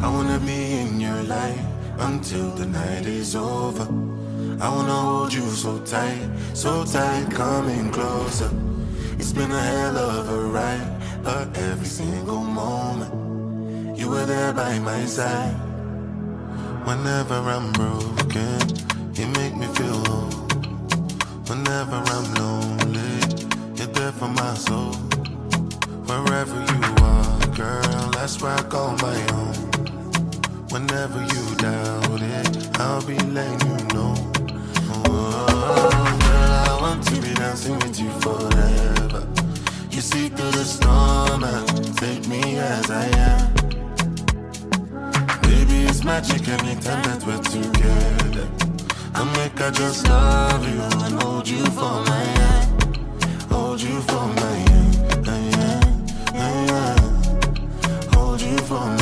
I wanna be in your life until the night is over. I wanna hold you so tight, so tight, coming closer. It's been a hell of a ride, but every single moment you were there by my side. Whenever I'm broken, you make me feel whole. Whenever I'm lonely, you're there for my soul. Wherever you are, girl, that's where I call my own. Whenever you doubt it, I'll be letting you know. Oh, girl, I want to be dancing with you forever. You see through the storm and take me as I am. Baby, it's magic anytime that we're together. I make I just love you and hold you for my hand. Hold you for my hand. Hold you for my hand.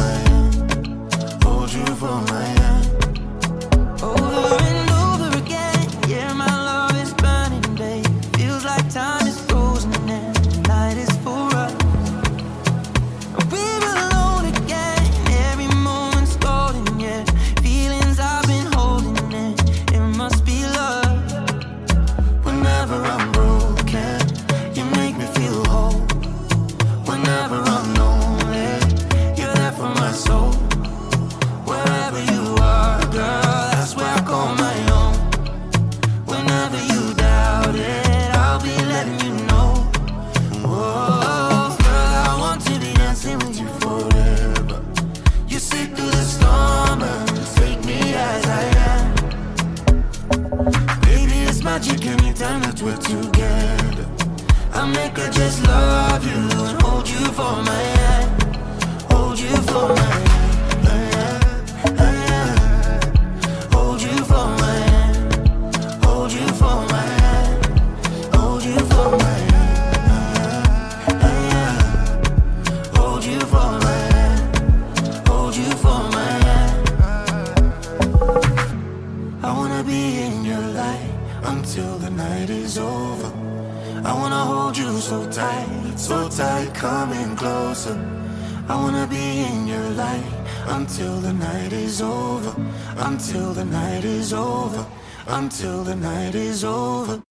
Magic anytime that we're together. I make her just love you and hold you for my hand. Hold you for my hand. So tight, so tight, coming closer. I wanna be in your light until the night is over, until the night is over, until the night is over.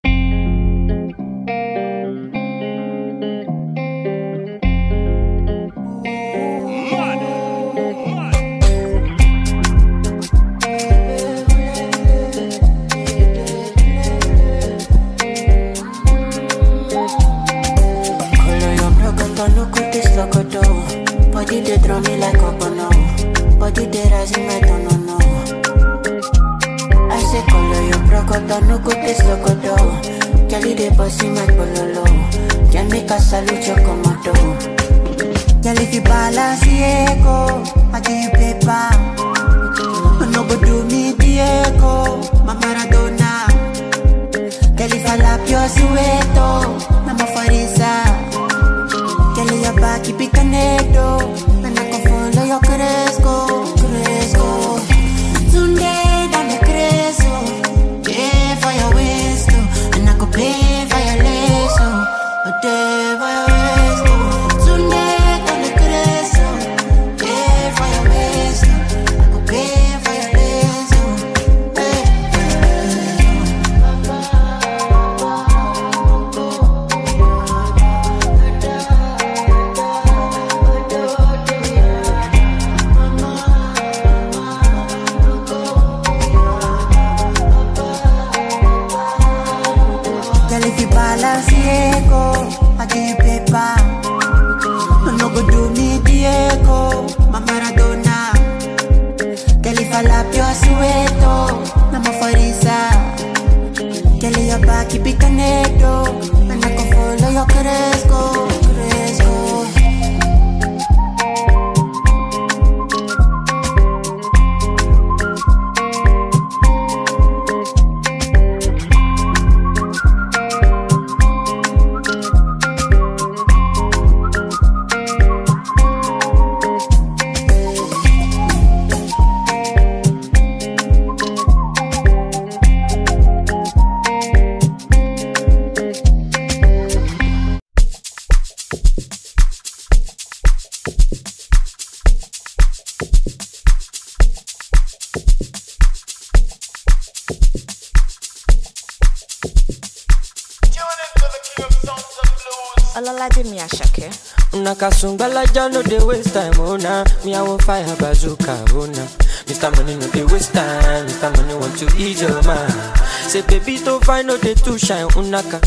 To find no dey too shine, unaka.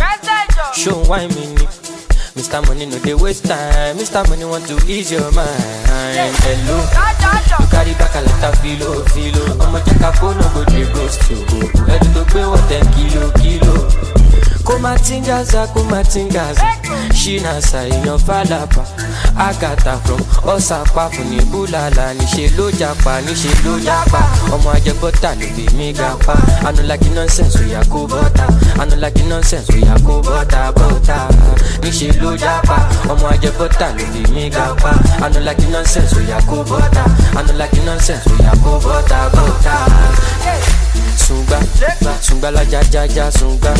Show why me ni. Mr. Money no dey waste time, Mr. Money want to ease your mind. Hello, you carry back a lot of filo, filo. I'ma check a phone, no go dey ghost you. Head to pay what ten kilo, kilo. kumatingaza kumatingaza ṣínàṣà èèyàn fàlàpà àgàtà from ọ̀sàpá fún ní búlàlà níṣẹ́ ló japa níṣẹ́ ló japa ọmọ ajẹbọ́tà ló bí mi ga pa anulagi nonsense oya kó bọ́tà anulagi nonsense oya kó bọ́tà bọ́tà níṣẹ́ ló japa. Ọmọ ajẹbọ́tà ló bí mi ga pa anulagi nonsense oya kó bọ́tà. Anulagi nonsense oya kó bọ́tà bọ́tà. Sungba sungba la ja ja ja sungba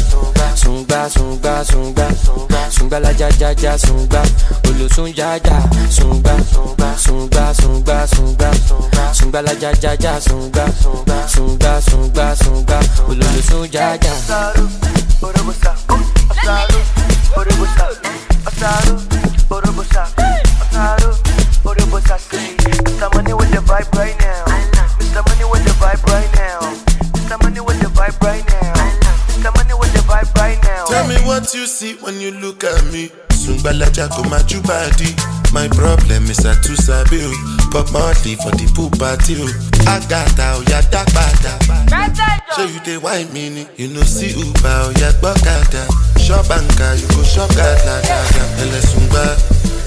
sungba sungba sungba sungba la ja ja ja sungba olosun ja ja sungba sungba sungba sungba sungba la ja ja ja sungba sungba sungba sungba ololosun ja ja. Mr. Money the vibe right now. Mr. Money the vibe right now. Mr. Money the vibe right now. Tell me what you see when you look at me. Sungbalaja go my body. My problem is I too sabi o. Pop Marley for the pool party oh. o. Agata oya dagbada. Show you dey wine me ni. You know see Uber oya gbọ́kada. Shop anka you go shop gada gada. Ẹlẹ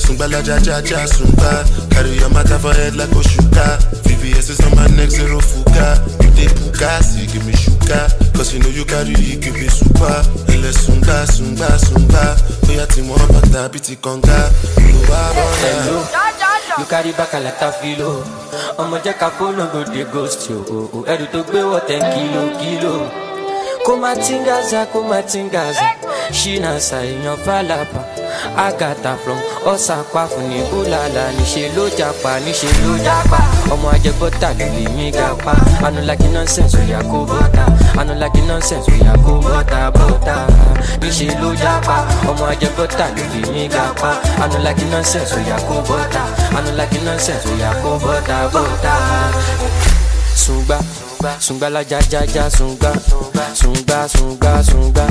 sungba. Sungbalaja ja ja sungba. Carry your matter for head like Oshuka. VVS is on my neck zero fuga. You dey puka, see give me sugar. Cause you know you carry it, give me super. Ẹlẹ sungba sungba sungba. Bóyá tí wọ́n bàtà bí ti kànga. Olùwà bọ̀dà. Hello. You carry back a lot of filo. Ọmọ jẹ́ ká fóònù go dey ghost yo. Ẹrù tó gbé wọ̀ ten kilo kilo. Kó má tingaza, kó má tingaza. Ṣínàṣà èèyàn fàlàpà. Àgàtà from ọ̀sàpá fún ní búlàlà. Níṣẹ́ ló japa, níṣẹ́ ló japa. Ọmọ ajẹbọ́tà ló lè mí ga pa. Anulagi nonsense oya kó bọ́tà. Anulagi nonsense oya kó bọ́tà bọ́tà. Níṣẹ́ ló japa. Ọmọ ajẹbọ́tà ló lè mí ga pa. Anulagi nonsense oya kó bọ́tà. Anulagi nonsense oya kó bọ́tà bọ́tà. Sungba, sungba la ja ja ja sungba, sungba sungba sungba,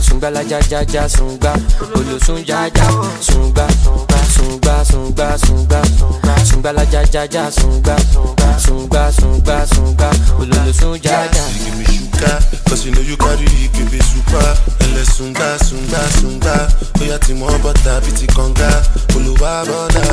sungba la ja ja ja sungba, olosun ja ja sungba, sungba sungba sungba, sungba la ja ja ja sungba, sungba sungba sungba, ololosun ja ja. You give me sugar, cause you know you carry it, give me super. Ẹlẹ sungba sungba sungba. Bóyá tí wọ́n bọ̀tà bí ti kànga. Olùwà bọ̀dà.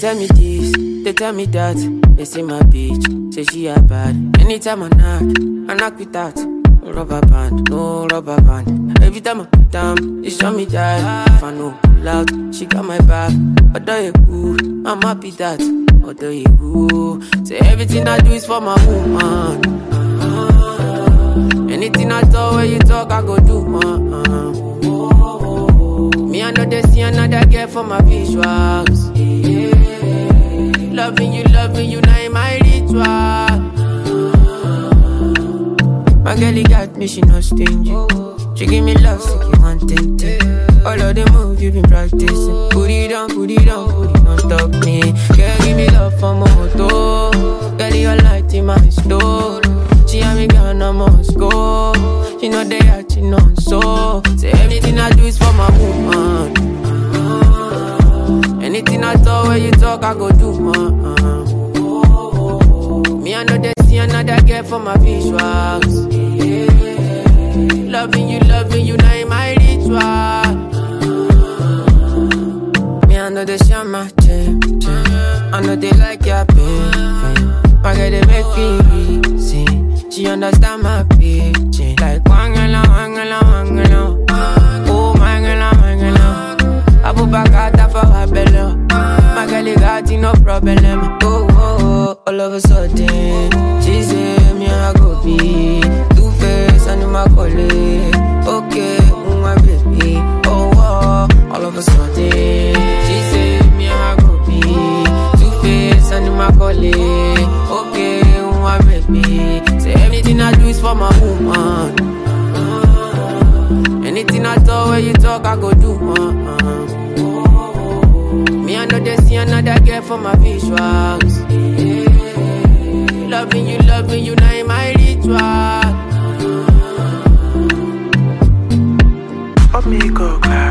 Tell me this, they tell me that. They say my bitch, say she a bad. Anytime I knock, I knock with that. Rubber band, no rubber band. Every time I put down, they show me that. If I know pull out, she got my back. Although you cool, I'm happy that. Although you cool, say everything I do is for my woman. Anything I talk, when you talk, I go do, man. Me, I know they see another girl for my visuals. Loving you, loving you, now in my ritual. My girl, he got me, she not stingy. She give me love, so you want it. All of the moves you been practicing. Put it on, put it on, put it on, stop me. Girl, give me love for moto. Girl, your light in my store. She have me gone, I must go. She know they are, she know so. Say everything I do is for my woman. Anything I talk, when you talk, I go do, man. Me, I know they see another girl for my visuals. Loving you, loving you, now in my ritual. Me, I know they share my gym. I know they like your pain, pain. My girl, they make me reason. She understand my pitching. Like, wangala, wangala, wangala. Oh, mangala, mangala. I put Got no problem. Oh, oh, oh, all of a sudden, she say me I go be two face. my Macaulay. Okay, mm, my baby. Oh, wow, all of a sudden, she say me and her go be two face my Macaulay. Okay, mm, my baby. Say anything I do is for my woman. Anything I talk, when you talk, I go do. Uh-uh. Me, know they see another girl for my visuals. Yeah. Loving you, loving you, now in my ritual. Amigo, claro, call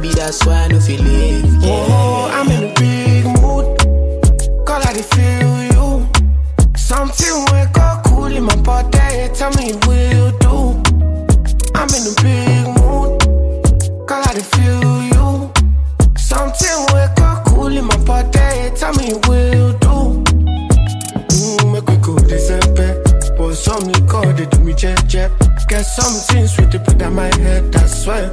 Maybe that's why I don't feel it. Oh, I'm in a big mood. Call I dey feel you. Something wake up cool in my body. Tell me what you do. I'm in a big mood. Call I dey feel you. Something wake up cool in my body. Tell me what you do. Mm, make we go December. But some liquor they do me jet jet. Get something sweet to put on my head. I swear.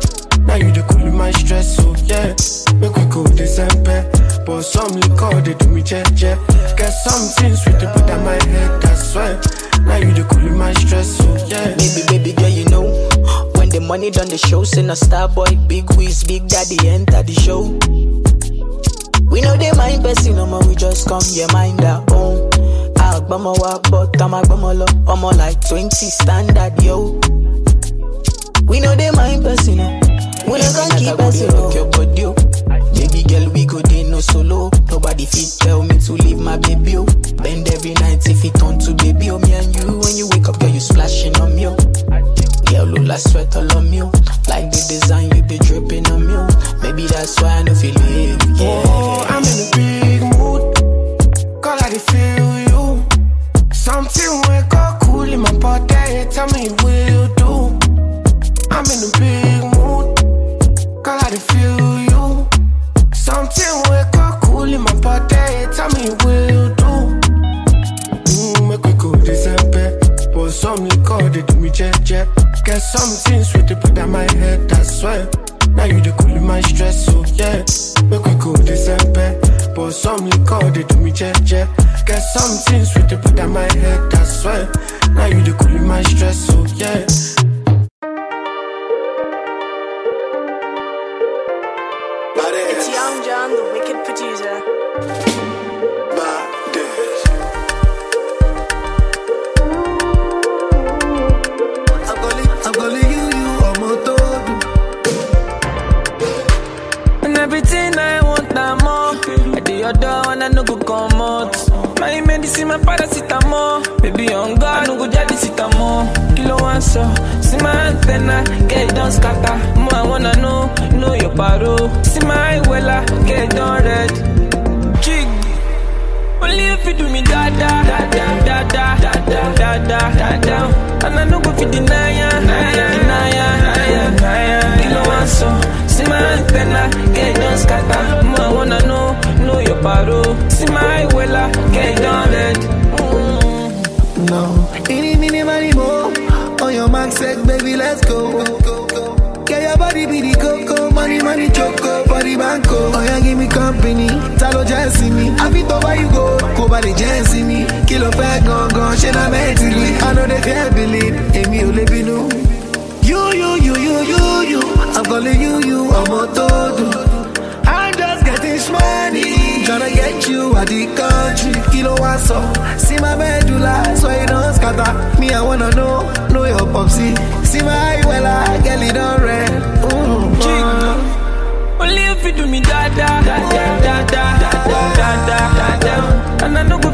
Now you the cool my stress, so yeah. Make we go December. But some liquor they do me jet. Get something sweet to put on my head. I swear. Now you the cool my stress, so yeah. Baby, baby girl, you know when the money done the show, send a star boy, big Wiz, big daddy enter the show. We know they mind person, no more, we just come, yeah, mind our own. Wa, but I'm agbama lo, I'm like 20 standard, yo. We know they mind person, no. We not gonna keep person, no. your body, oh. Baby girl, we go dey no solo. Nobody fit tell me to leave my baby, oh. Bend every night if it turn to baby, oh. Me and you, when you wake up, girl, you splashing on me, oh. Girl, look like sweat all on me, oh. Like the design you be dripping on me, oh. Maybe that's why I don't feel it, yeah. Oh, I'm in a big mood. Call I dey feel you. Something wake up cool in my body. Tell me jet jet. Get something sweet to put on my head. I swear. Now you the cool my stress, so yeah. Make we go December. But some liquor they do me jet jet. Get something sweet to put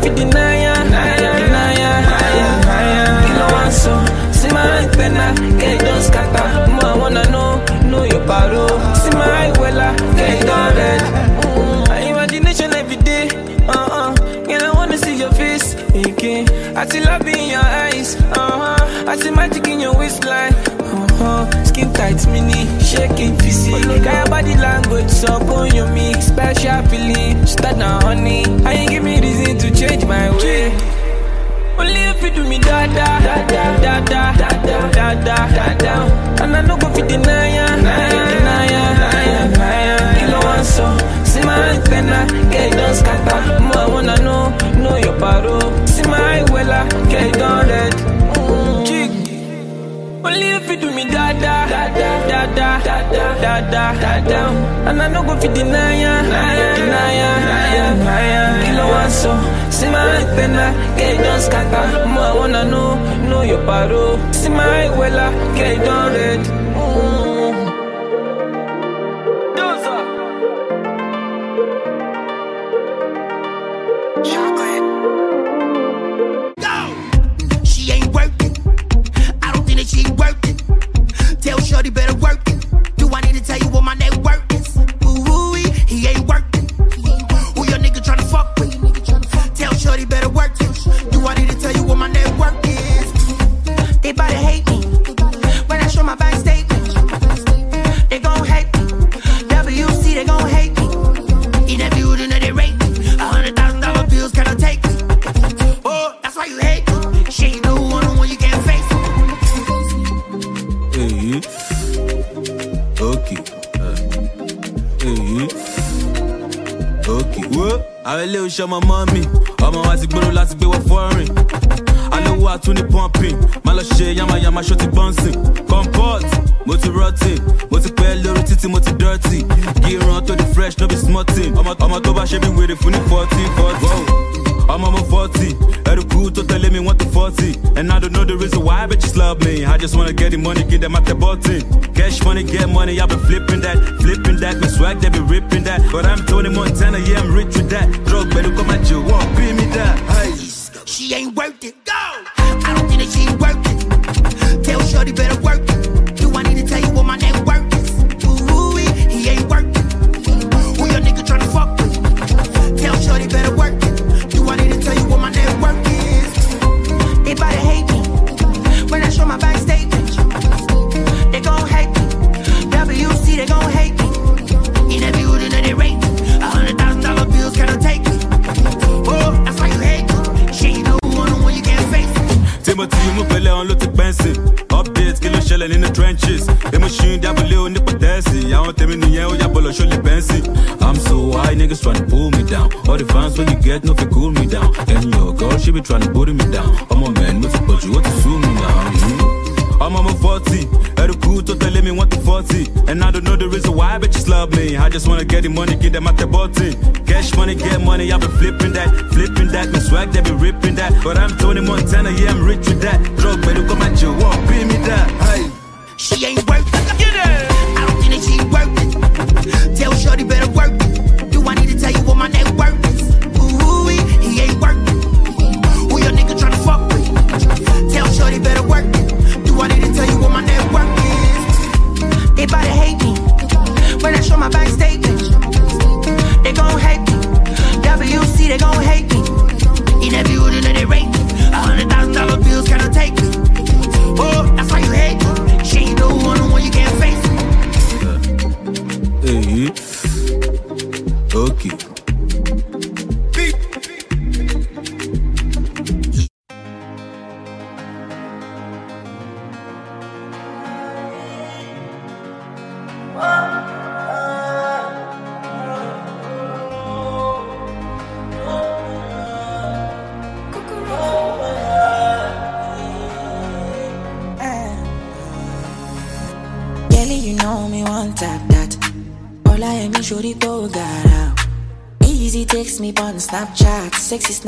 And I no go fit deny ya, deny ya. Kilo one so, see my antenna, get it done scatter. Mo I wanna know, know your paro. See my wella, get it done red. My imagination every day, uh uh. Girl I wanna see your face again. I see love in your eyes, uh huh. I see magic in your waistline. Uh-huh. Skin tight, mini, shaking physique. Got your body language, so on your me. Special feeling, start now, honey. I ain't give me reason to change my way. Only if you do me da da da da da da da da da da da. And I no go fit deny ya, deny ya, deny ya. Kilo one so, see my antenna, get it done scatter. Mo I wanna know, know your paro. See my wella, get it done red. Only if you do me da da da da da da da da And I no go fit deny ya, deny ya, deny ya Kilo one so, see my done scatter. Mo I wanna know, know your paro. See my wella, get it done red ilé iṣẹ́ ọmọ mọ́ mi ọmọ wa ti gbèrò láti gbé wọ fọ́ọ̀rìn alówó àtúní pumping. Má lọ ṣe yamayama ṣó ti bọ́ǹsìn comport mo ti rọtì mo ti pẹ́ lórí títí mo ti dọ́tì gíran tó di fresh no be small thing ọmọ tó bá ṣe bí wèrè fún ní forty forty. Ọmọ mo forty ẹrù kú tó tẹ̀lé mi wọ́n ti forty and i don't know the reason why bitches love me i just wanna get the money kí dem máa tẹ bọ́tìn cash money get money i been flipping that flipping that my swag they be ripping that but i'm tony montana yeah i'm rich with that drug pẹ̀lú kọ́ máa jẹ wọ́n bí mi dá. She ain't worth it. Go! I don't think that she worth it. Tell Shorty better work it. Do I need to tell you what my net worth is? Ooh, he, he ain't worth it. Who your nigga tryna fuck with? Tell Shorty better work They better hate me when I show my bank statement. They gon' hate me. WC, they gon' hate me. In building that they rate me. A hundred thousand dollar bills cannot take me. Oh, that's why you hate me. She ain't no one on one you can't face me. timothy mú pẹ̀lẹ́ wọn ló ti pẹ́ǹsì update kí ló ṣẹlẹ̀ nínú trenches emotion dábòlé onípọ̀tẹ́sì àwọn tèmi nìyẹn ó yàgbọ́ lọ ṣó lè bẹ́ǹsì. i'm so why niggas tryna pull me down. All the fans when you get, no fi cool me down. And your girl, she be tryna put me down. I'm a man, no fi but you want to sue me now. Mm-hmm. I'm on my 40, and the crew to tell me want to 40. And I don't know the reason why bitches love me. I just wanna get the money, get them at the body. Cash money, get money, I be flipping that, flipping that. My swag, they be ripping that. But I'm Tony Montana, yeah, I'm rich with that. Drug, better come at you, won't be me that. Hey.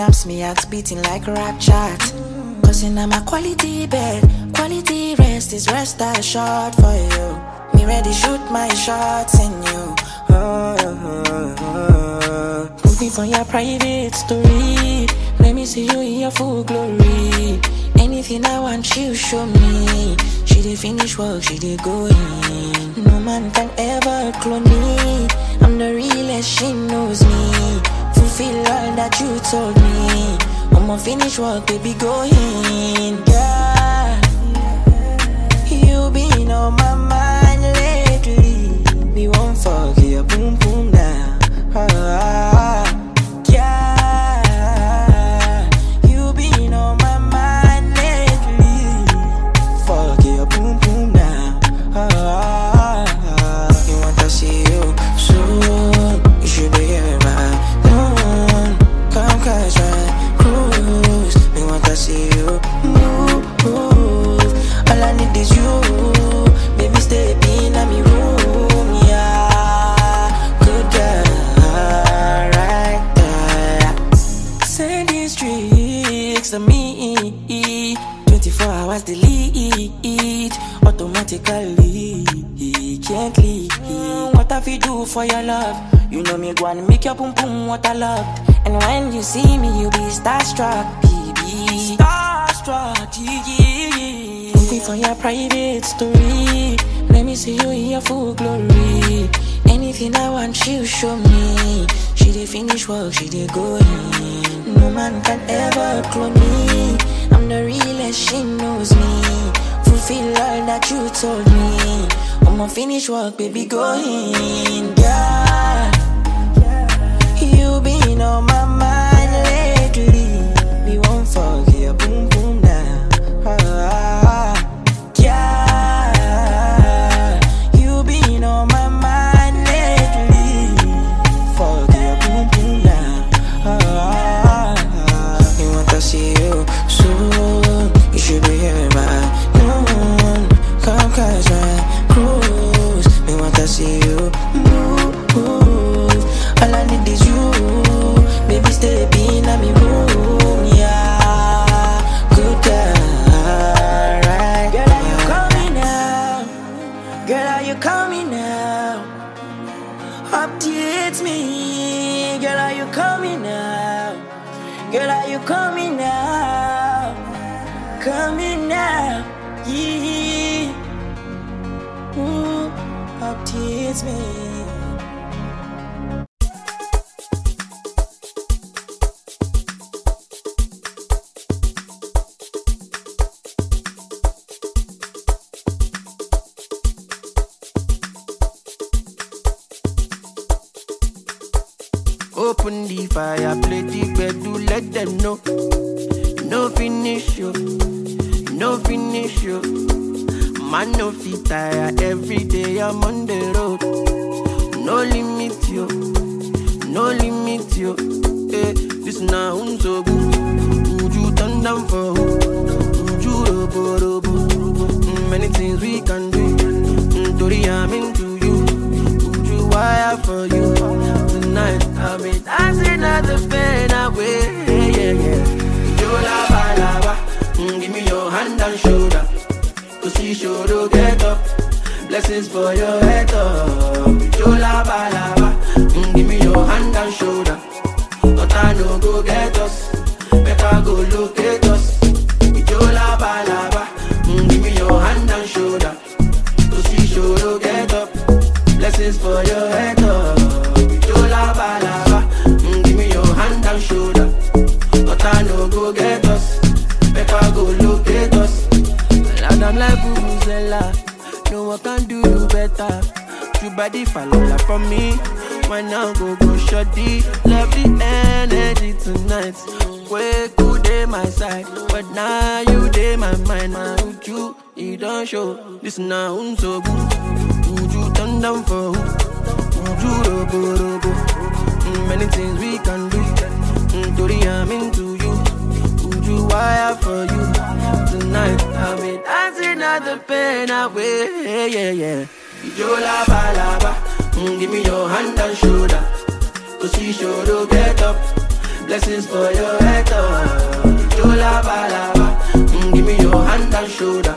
snaps, me heart beating like rap chat. Cause in my quality bed, quality rest is rest assured for you. Me ready shoot my shots in you. Oh, me from your private story. Let me see you in your full glory. Anything I want, you show me. She did finish work, she did go in. No man can ever clone me. I'm the realest, she knows me feel all that you told me. I'ma finish work, baby, go in, yeah. she did go in. No man can ever clone me. I'm the realest, she knows me. Fulfill all that you told me. I'ma finish work, baby, go in. Yeah, you been on my body falala for me. Why now go go shoddy? Love the energy tonight. Where cool day my side, but now you day my mind. My you, you don't show. This now so good. Would you turn down for who? Would you robo robo? Mm, many things we can do. Mm, Dory, I'm into you. Would you wire for you? Tonight, I'll be dancing out the pain away. Yeah, yeah, yeah. Yo lava lava, mm, give me your hand and shoulder. Cause she to get up. Blessings for your head up. Yo lava lava, mm, give me your hand and shoulder.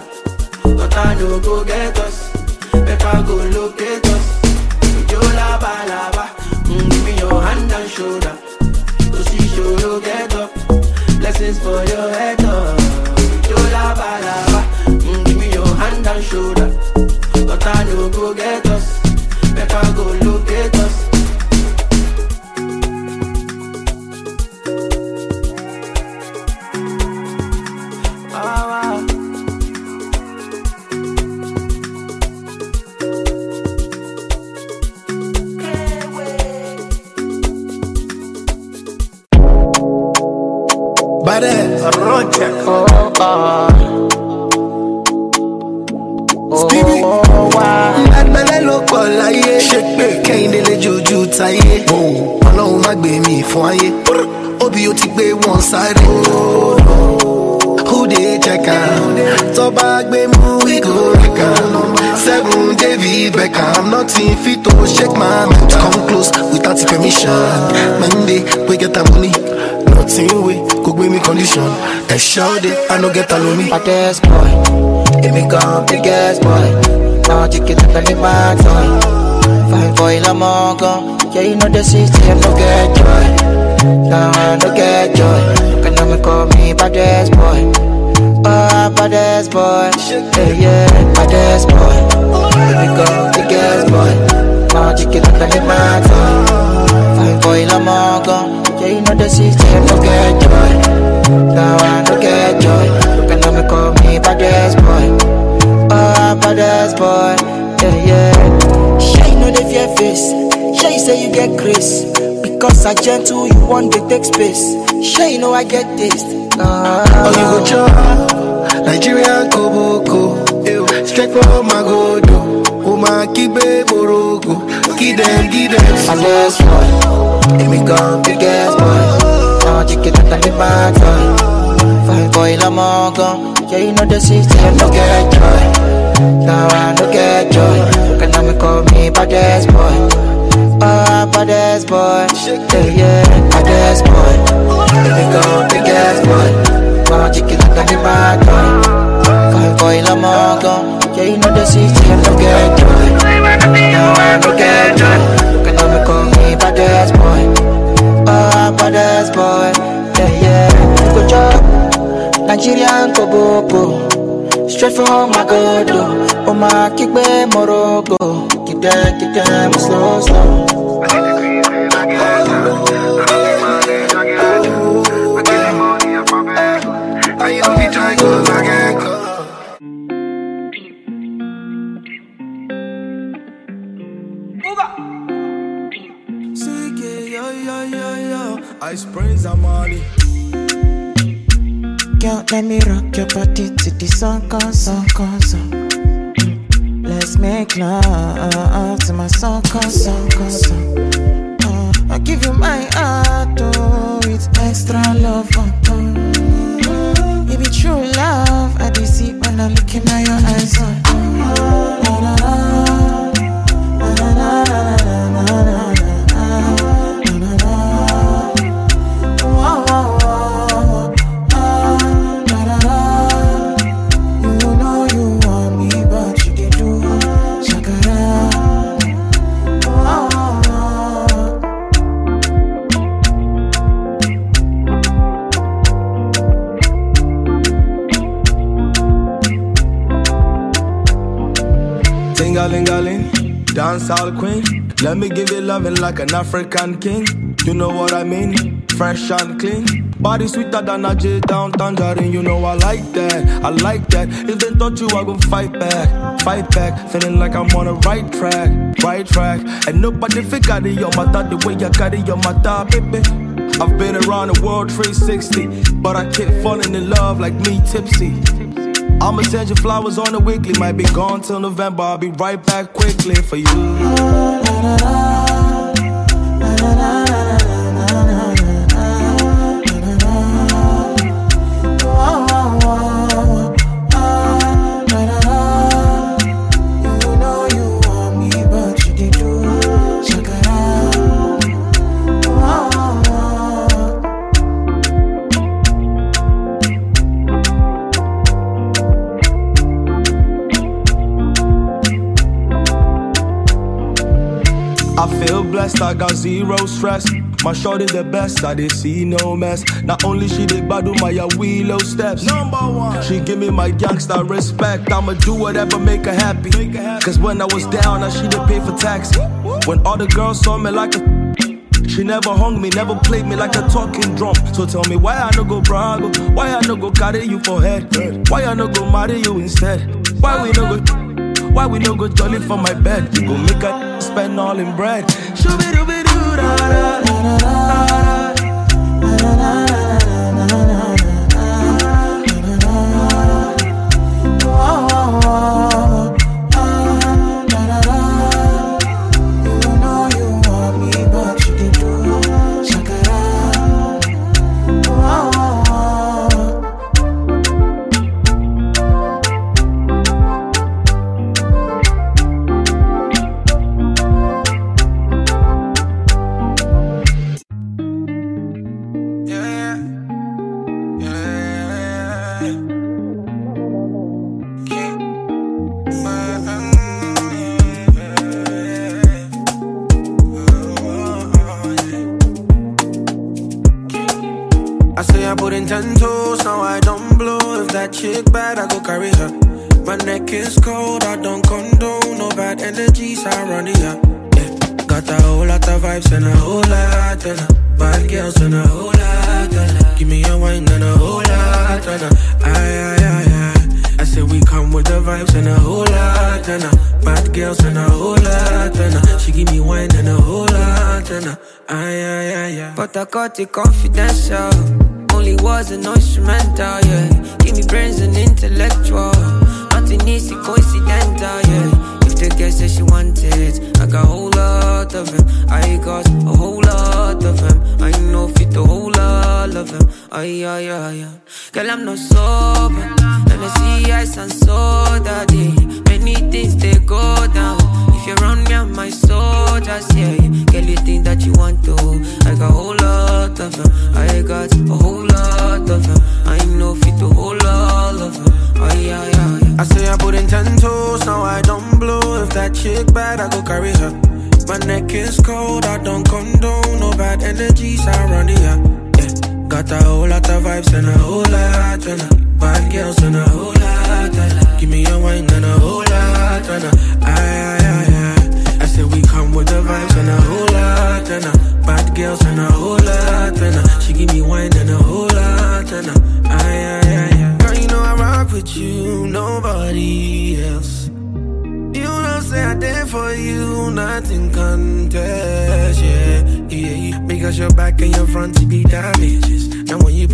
But I no go get us. Better go locate us. Yo lava lava, mm, give me your hand and shoulder. Cause she to get up. Blessings for your head up. Yo lava lava, mm, give me your hand and shoulder. But I no go get us. Better go locate us. Ah, ah. Badass. Roger. Oh, oh. Stevie. Láyé. Ṣé pé kẹ́hìndé lè jojú táyé? Ọlọ́run má gbé mi fún ayé. Obì ó ti gbé wọn sáré. Who dey check am? Tọ́ba gbé mú ìgò ẹ̀ka. Seven David Beckham, nothing fit to shake my mind. Come close without permission. Monday, we get the money. Nothing wey go gbé mi condition. Ẹ̀ṣọ́ de, I no get alomi. Baddest boy, èmi gan biggest boy. Now chicken tata ní máa tán. Boy lọ́mọ gan. Yeah, you know the system, no get joy. I no get joy. Can I call me baddest boy? Oh, baddest boy. Yeah, yeah, baddest boy. Èmi gan biggest boy. Now chicken tata ní máa tán. Fine boy lọ́mọ gan. Yeah, you know the system, no get joy. I no get joy. Can I call me baddest boy? Oh, baddest boy. Yeah, yeah. You know the fear face. Sure, you say you get grace. Because I gentle, you want to take space. Sure, you know I get taste. Ah. Oh, you go chop Nigerian koboko Straight from Magodo O ma kibe morogo Give them, give them Baddest boy. Èmi gan biggest boy. Now chicken tata ní máa tán. Fine boy lọ́mọ gan. Yeah, you know the system, no get joy. Now I no get joy. Can call me baddest boy? Oh, baddest boy. Yeah, yeah, baddest boy. Èmi gan biggest boy. Now chicken tata ní máa tán. Fine boy lọ́mọ gan. Yeah, you know the system, I no get joy. Now I no get joy. Can I call me baddest boy? Oh, baddest boy. Yeah, yeah. You go chop. Nigerian koboko. Straight from Magodo. Oh, my kikbe morogo. Keep them, keep them slow, slow. CK, yo, yo, yo, yo. Ice Prince Amani. Girl, let me rock your body to the song, come, song, come, song. Mm. Love to my song, come, song. Uh, I give you my heart, oh, with extra love, oh, oh. It be true love, I dey see when I look in your eyes, oh. Ting-a-ling-a-ling, dance all queen. Let me give you loving like an African king. You know what I mean? Fresh and clean. Body sweeter than a J down tangerine. You know I like that. I like that. If they touch you, I go fight back. Fight back. Feeling like I'm on the right track. Right track. And nobody figure your matter the way you carry your matter, baby. I've been around the world 360, but I keep falling in love like me tipsy. I'ma send you flowers on the weekly. Might be gone till November. I'll be right back quickly for you. Stress. My shorty the best, I did see no mess. Not only she did badu my willow steps. Number one. She give me my gangsta respect. I'ma do whatever make her happy. Cause when I was down, I she did pay for taxi. When all the girls saw me like a she never hung me, never played me like a talking drum. So tell me why I no go brag, why I no go carry you for head, why I no go marry you instead, why we no go, why we no go jolly for my bed. You go make her spend all in bread. Shooby dooby doo da da da I put in ten toes, now I don't blow. If that chick bad, I go carry her. My neck is cold, I don't condone. No bad energy surrounding her. Yeah. Got a whole lot of vibes and a whole lot of. Bad girls and a whole lot of. Give me a wine and a whole lot of. Aye, aye, aye, aye. I say we come with the vibes and a whole lot of. Bad girls and a whole lot of. She give me wine and a whole lot of. Aye, aye, aye, aye. But I got it confidential. Only was an instrumental, yeah. Give me brains and intellectual. Nothing easy, coincidental, yeah. If the girl says she wanted, I got a whole lot of them. I got a whole lot of them. I know fit a whole lot of them. Ay, ay, ay, ay. Girl, I'm not sober. See ice and soda, day. Many things they go down. If you're around me, I'm my soldiers, yeah. yeah. Girl, you think that you want to? I got a whole lot of them. I got a whole lot of them. I know fit a whole lot of them. Ay, ay, ay. I say I put in ten toes, now I don't blow. If that chick bad, I go carry her. My neck is cold, I don't condone. No bad energy surrounding her. Got a whole lot of vibes and a whole lot of. Bad girls and a whole lot of. Give me a wine and a whole lot of. Aye, aye, aye, aye. I say we come with the vibes and a whole lot of. Bad girls and a whole lot of. She give me wine and a whole lot of. Aye, aye, aye, aye. Girl, you know I rock with you, nobody else. Know, say I did for you, nothing contest, yeah, yeah. Because your back and your front, you be damages. Now when you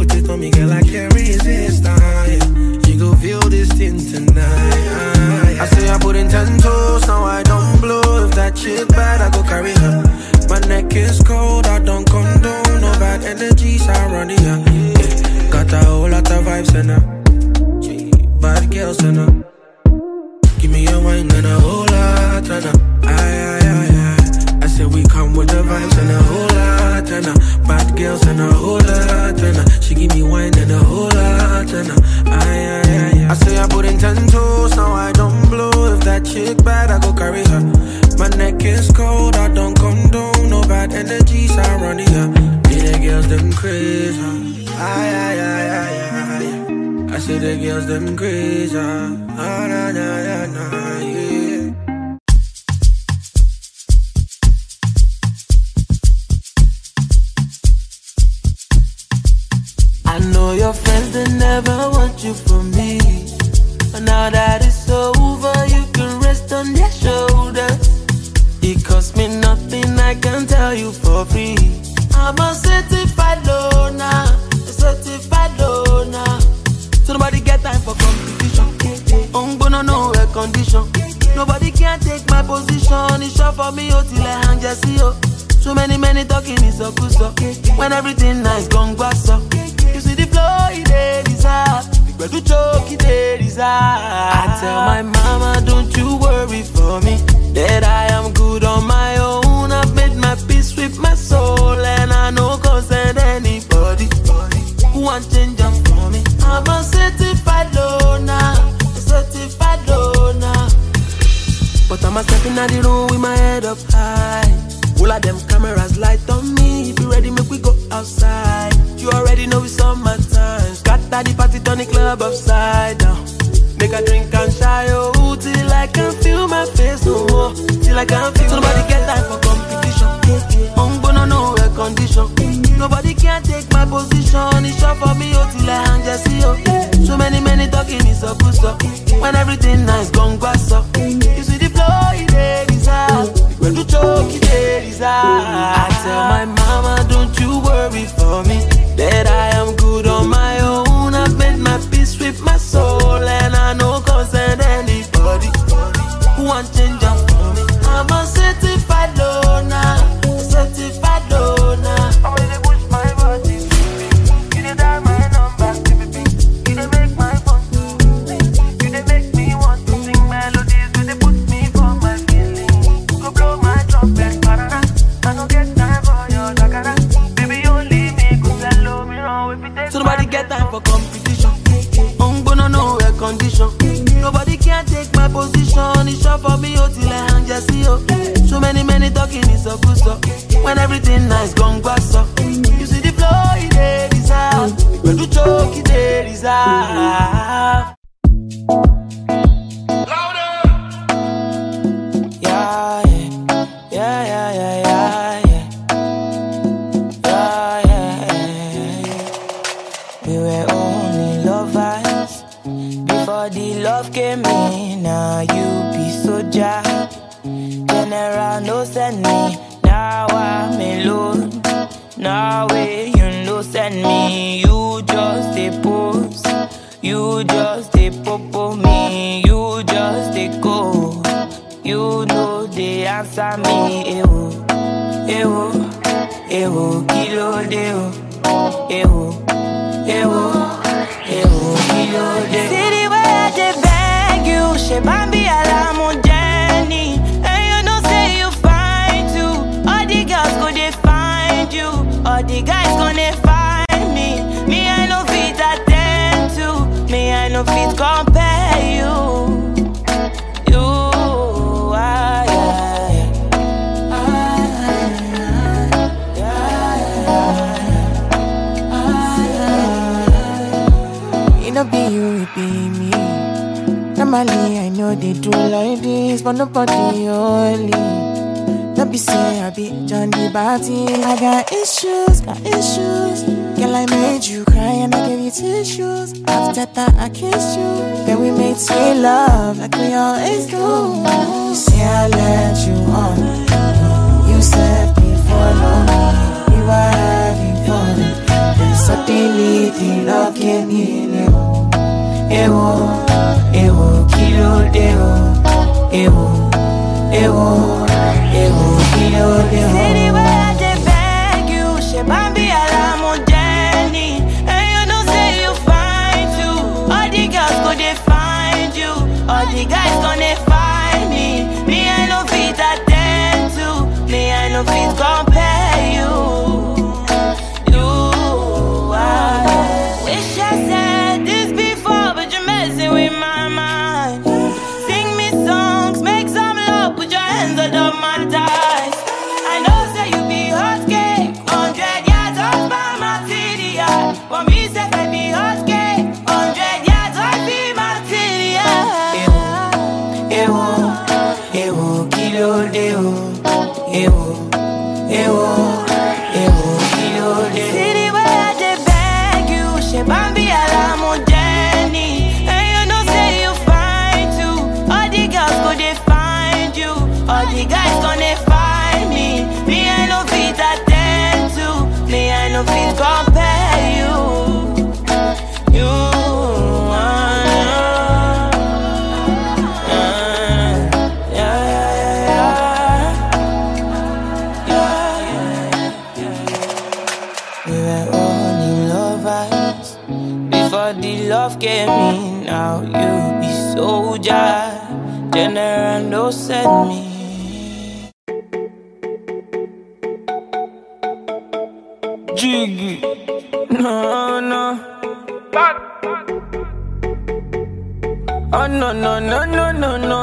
loner. But I'm a stepping out the room with my head up high. All of them cameras light on me. If you ready, make we go outside. You already know it's on my time. Scatter the party, turn the club upside down. Make a drink and shy, oh, till I can feel my face no more. Till I can feel. So nobody get time for competition. I'm gonna know air condition. Nobody can take my position. It's short for me, oh, till I hang just see, oh. So many, many talking is a good stuff. When everything nice, gone grass up. Be general no send me. Now I'm alone. Now way you no send me. You just a pose. You just a popo me. You just a go. You know they answer me. Ewo, ewo, ewo, kilo deo. Ewo, ewo, ewo, kilo deo. See the way I dey beg you, she bambi Normally, I know they do like this, but nobody only. Don't be say I be John the Baptist. I got issues, got issues. Girl, I made you cry and I gave you tissues. After that, I kissed you. Then we made sweet love like we always do. You say I let you on. You said before long we were having fun. Then suddenly the love came in. Ewo, ewo, kilo deo. Ewo, ewo, ewo, kilo way I dey beg you. And you know say you. All the go find you. All the guys find me. Me I no fit attend to. Me I no fit at me. Jiggy. No, no. Bad, bad, bad. Oh, no, no, no, no, no, no.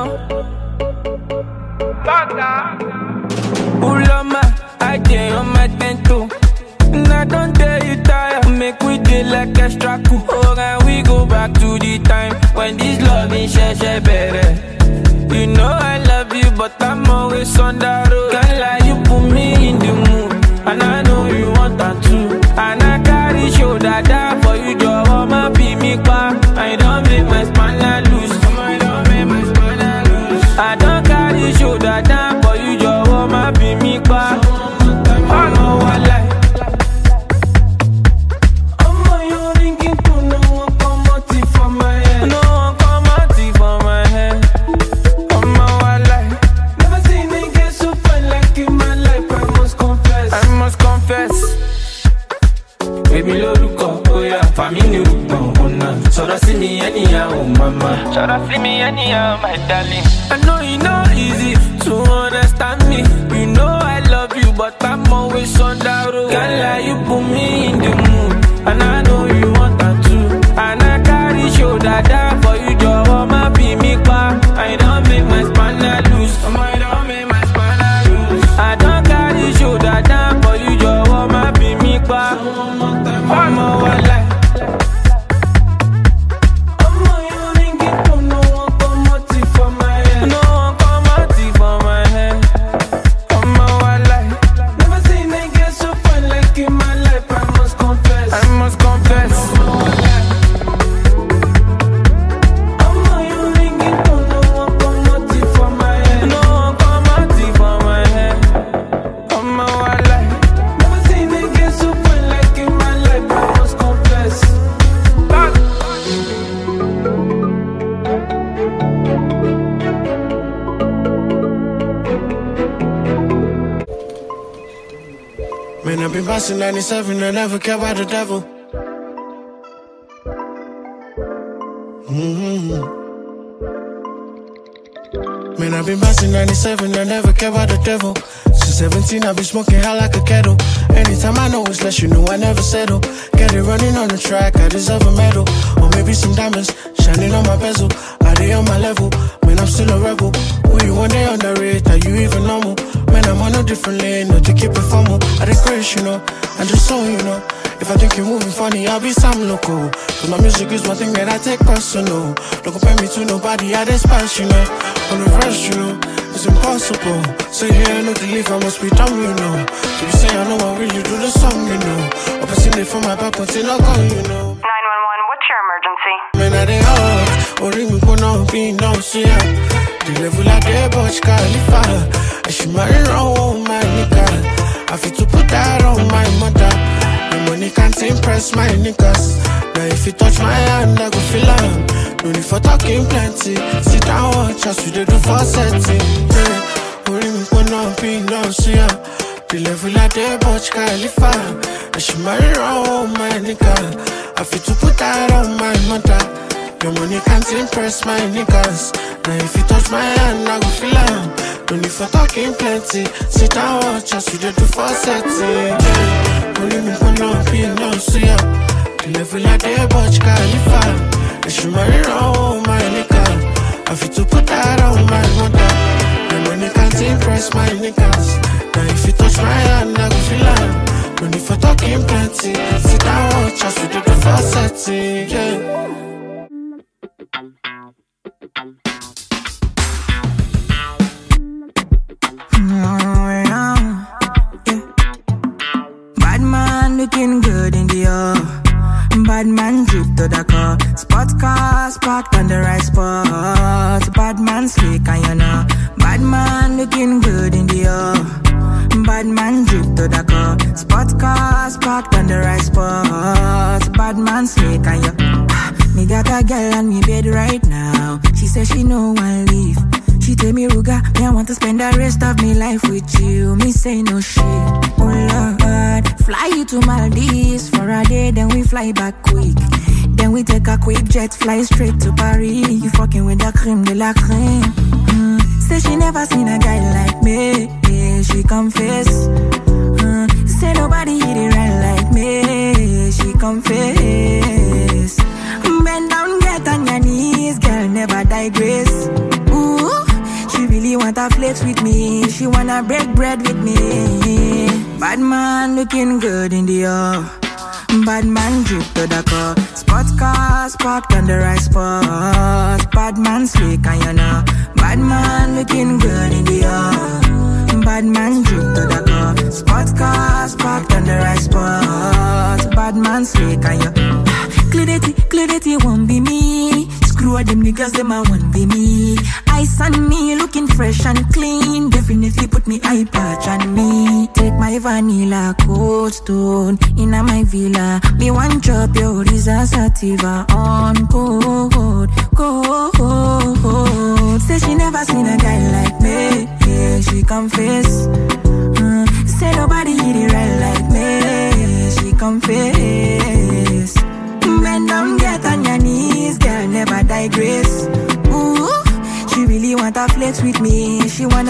Bada. Ulama, I dare on my tento. I don't tell you tired, make we day like extra cool. Oh, and we go back to the time when this love is share, share better. I never care about the devil. hmm Man, I've been busting 97, I never care about the devil. Since 17, I've been smoking hot like a kettle. Anytime I know it's less, you know I never settle. Get it running on the track, I deserve a medal. Or maybe some diamonds shining on my bezel. Are they on my level? Man, I'm still a rebel. Who you one day underrate? Are you even normal? Man, I'm on a different lane, not to keep it formal. I decrease, you know, and just so you know. If I think you're moving funny, I'll be some local. Cause my music is one thing that I take personal. Don't compare me to nobody, I despise, you know. On the verse, you know, it's impossible. Say here, to leave, I must be dumb, you know. So you say I know I really do the song, you know. Up a it for my back until I go, you know. 911, what's your emergency? Man, I dey hot, ori mi gbóná bí iná sí à. The level I dey Burj Khalifa. She marry wrong, oh my nigga. I fit to put that on my mother. The money can't impress my niggas. Now if you touch my hand, I go feel am. No need for talking plenty. Sit down, watch as we dey do for setting. Yeah. Ori mi gbóná bí iná sí à. The level I dey Burj Khalifa. And she marry wrong, oh my nigga. I fit to put that on my mother. Your money can't impress my niggas. Now if you touch my hand, I go feel am. No need for talking plenty. Sit down, watch we dey do for setting. Only me be no see ya. The level I dey Burj Khalifa. And she marry wrong, oh my nigga. I fit to put that on my mother. Your money can't impress my niggas. Now if you touch my hand, I go feel am. No need for talking plenty. Sit down, watch as we do for setting. Yeah.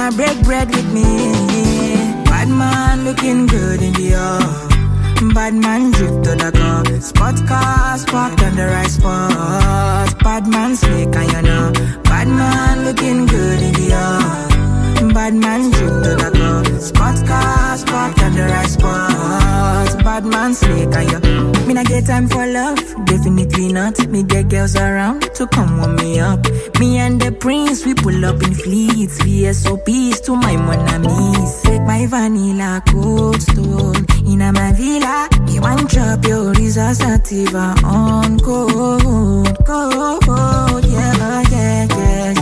Wanna break bread with me. Bad man looking good in the air. Bad man drip to the car. Spot cars parked on the right spot. Bad man slick and you know. Bad man looking good in the air. Bad man drip to the car. Spot cars Bad man slick and you. Me not get time for love, definitely not. Me get girls around to come warm me up. Me and the prince, we pull up in fleets. VSOPs to my monamis. Take my vanilla cold stone in a my villa. Me one drop your Risa Sativa on code, yeah, yeah, yeah, yeah.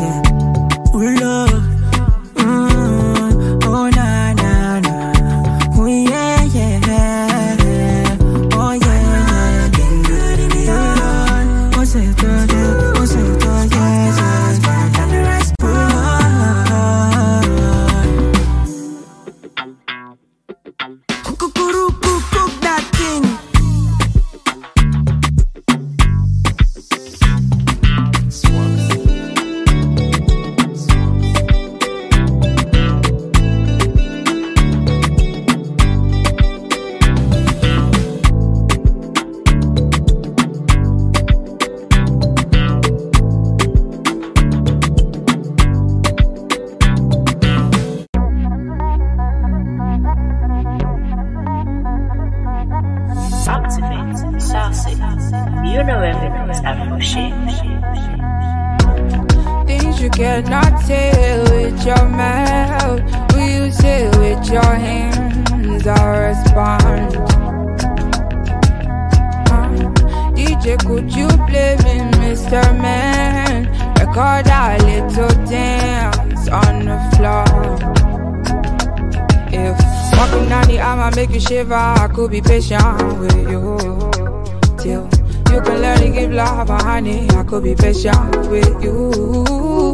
You know. Things you cannot say with your mouth. Will you say with your hands? I respond. Uh, DJ, could you play me, Mr. Man? Record a little dance on the floor. If walking down the aisle might make you shiver, I could be patient with you till you can learn to give love, honey. I could be patient with you.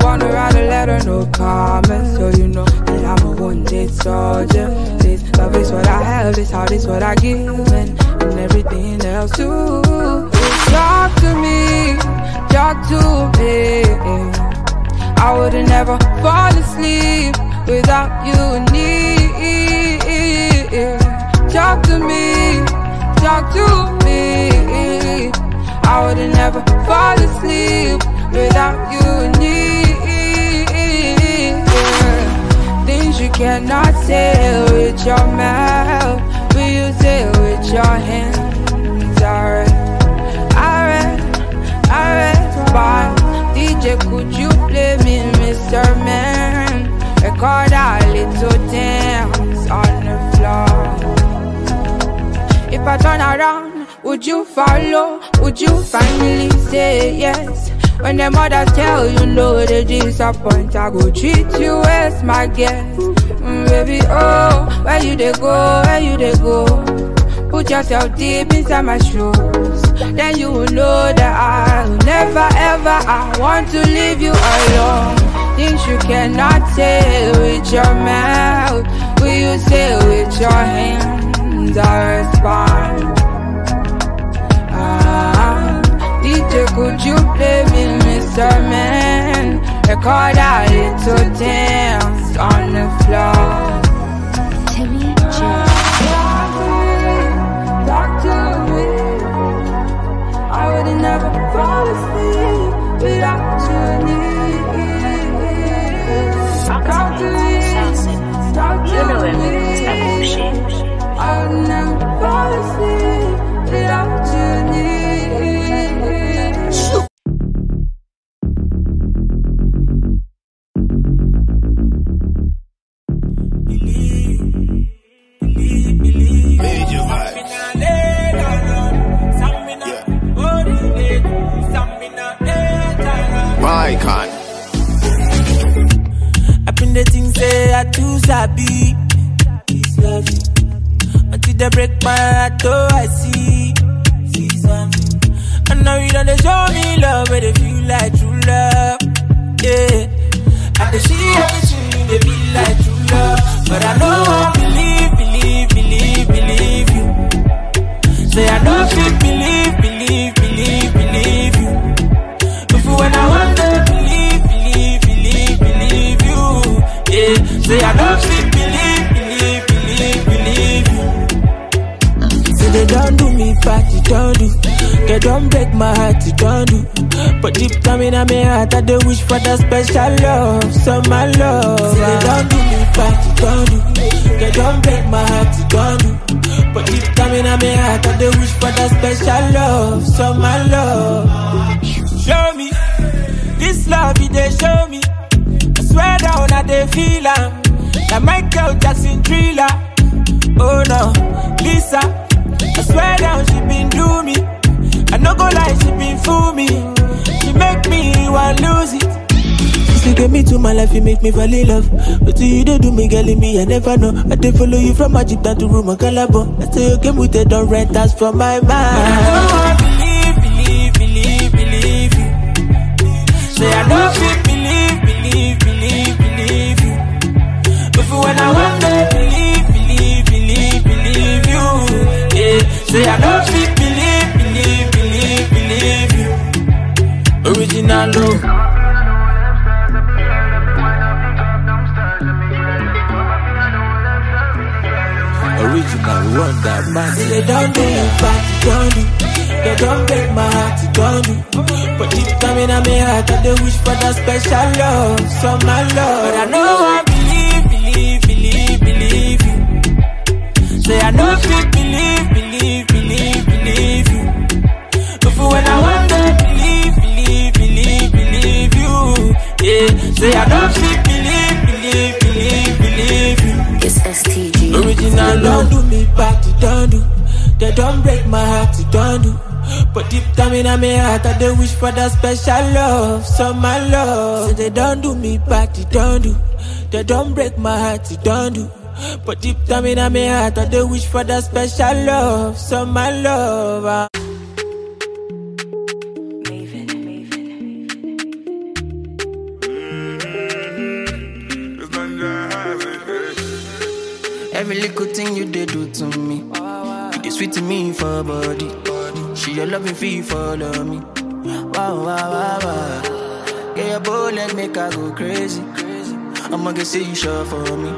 Wanna write a letter, no comments, so you know that I'm a wounded soldier. This love is what I have, this heart is what I give, and, and everything else too. Talk to me, talk to me. I would've never fall asleep without you near. Talk to me, talk to me. I would've never fall asleep without you near. Things you cannot say with your mouth, will you say with your hands? Alright, alright, alright, fine. DJ, could you play me, Mr. Man? Record a little dance on the floor. If I turn around, would you follow? Would you finally say yes? When the mothers tell you no, they disappoint. I go treat you as my guest, mm, baby. Oh, where you they go? Where you they go? Put yourself deep inside my shoes. Then you will know that I'll never ever I want to leave you alone. Things you cannot say with your mouth. Will you say with your hands? I respond. Ah, DJ, could you play me, Mr. Man? Record a little dance on the floor. Timmy me. I would never fall asleep without. Talk to me. Talk to me. Would fall asleep my heart, oh I see. See something. I know you don't show me love, but they feel like true love. Yeah. I can see everything, they be like true love. But I know I don't do. They don't break my heart, you don't do. But deep down in my heart, I do wish for that special love, so my love. Say don't do me bad, you don't do. They don't break my heart, you don't do. But deep down in my heart, I do wish for that special love, so my love. Show me this love, they show me. I swear down, I they feel am. Like Michael Jackson thriller. Oh no, Lisa. I swear down, she been do me. I no go lie, she been fool me. She make me want lose it. She still get me to my life, you make me fall in love. But you don't do me, girl, in me, I never know. I dey follow you from Magic down to Roma Calabo. I say you came with the don't rent us from my mind. I believe, believe, believe, believe you. Say I know fit believe, believe, believe, believe you. But for when I want to Say I know fit believe, believe, believe, believe you. Original love. Original wonder man. Say they don't do you back, you don't do. They don't break my heart, you don't do. But deep down in my heart, I they wish for that special love, so my love. But I know I believe, believe, believe, believe you. Say I know fit say I know fit believe, believe, believe, believe you. It's STG. Original they don't do me back, you don't do. They don't break my heart, you don't do. But deep down in my heart, I they wish for that special love, so my love. Say they don't do me back, you don't do. They don't break my heart, you don't do. But deep down in my heart, I they wish for that special love, so my love. ah. You to me. You did sweet to me for body. She your loving fee follow me. Wow, wow, wow, wow. Get your bullet, make her go crazy. I'ma get see you sure for me.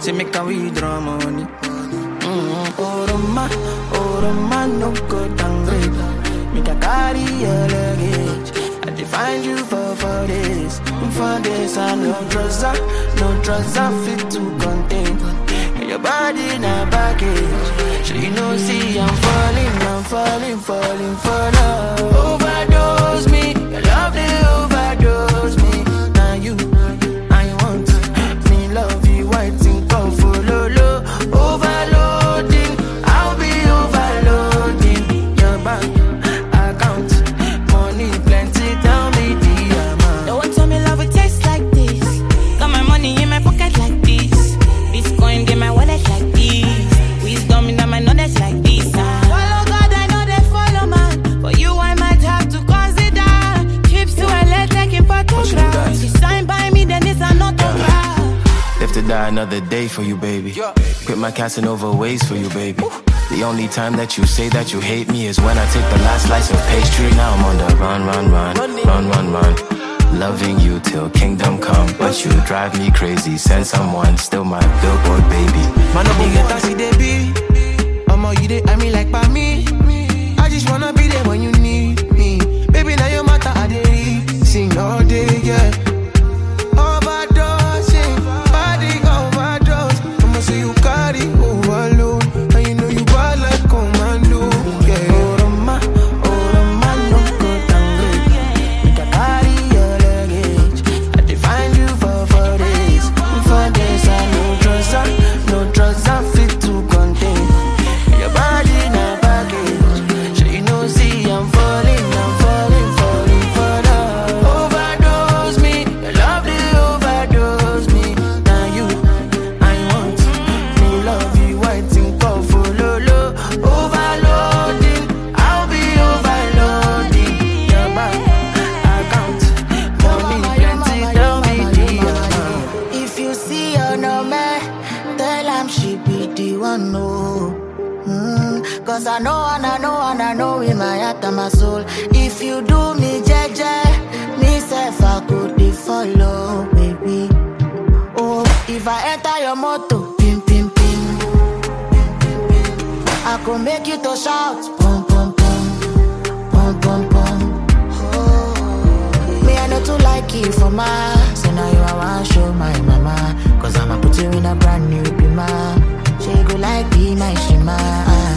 Say make her withdraw money. Mm-hmm. Oh, Roma, oh, Roma, no go downgrade. Make her carry your luggage. I define you for for this, for this. I no trouser, no trouser fit to contain. Your body na baggage. So you know, see I'm falling, I'm falling, falling for oh, love. Die another day for you, baby. Quit my Casanova ways for you, baby. The only time that you say that you hate me is when I take the last slice of pastry. Now I'm on the run, run, run, run, run, run. Loving you till kingdom come, but you drive me crazy. Send someone, still my billboard baby. Man, no get see they be. I'ma you they I mean like by me. I just wanna be there when you need me. Baby, now your matter I dey read. Sing all day, yeah. Could make you to shout, pum pum pum, pum pum pum. Me I know too like you for my, so now you I want show my mama. Cause I'ma put you in a brand new bima. She go like be my shima.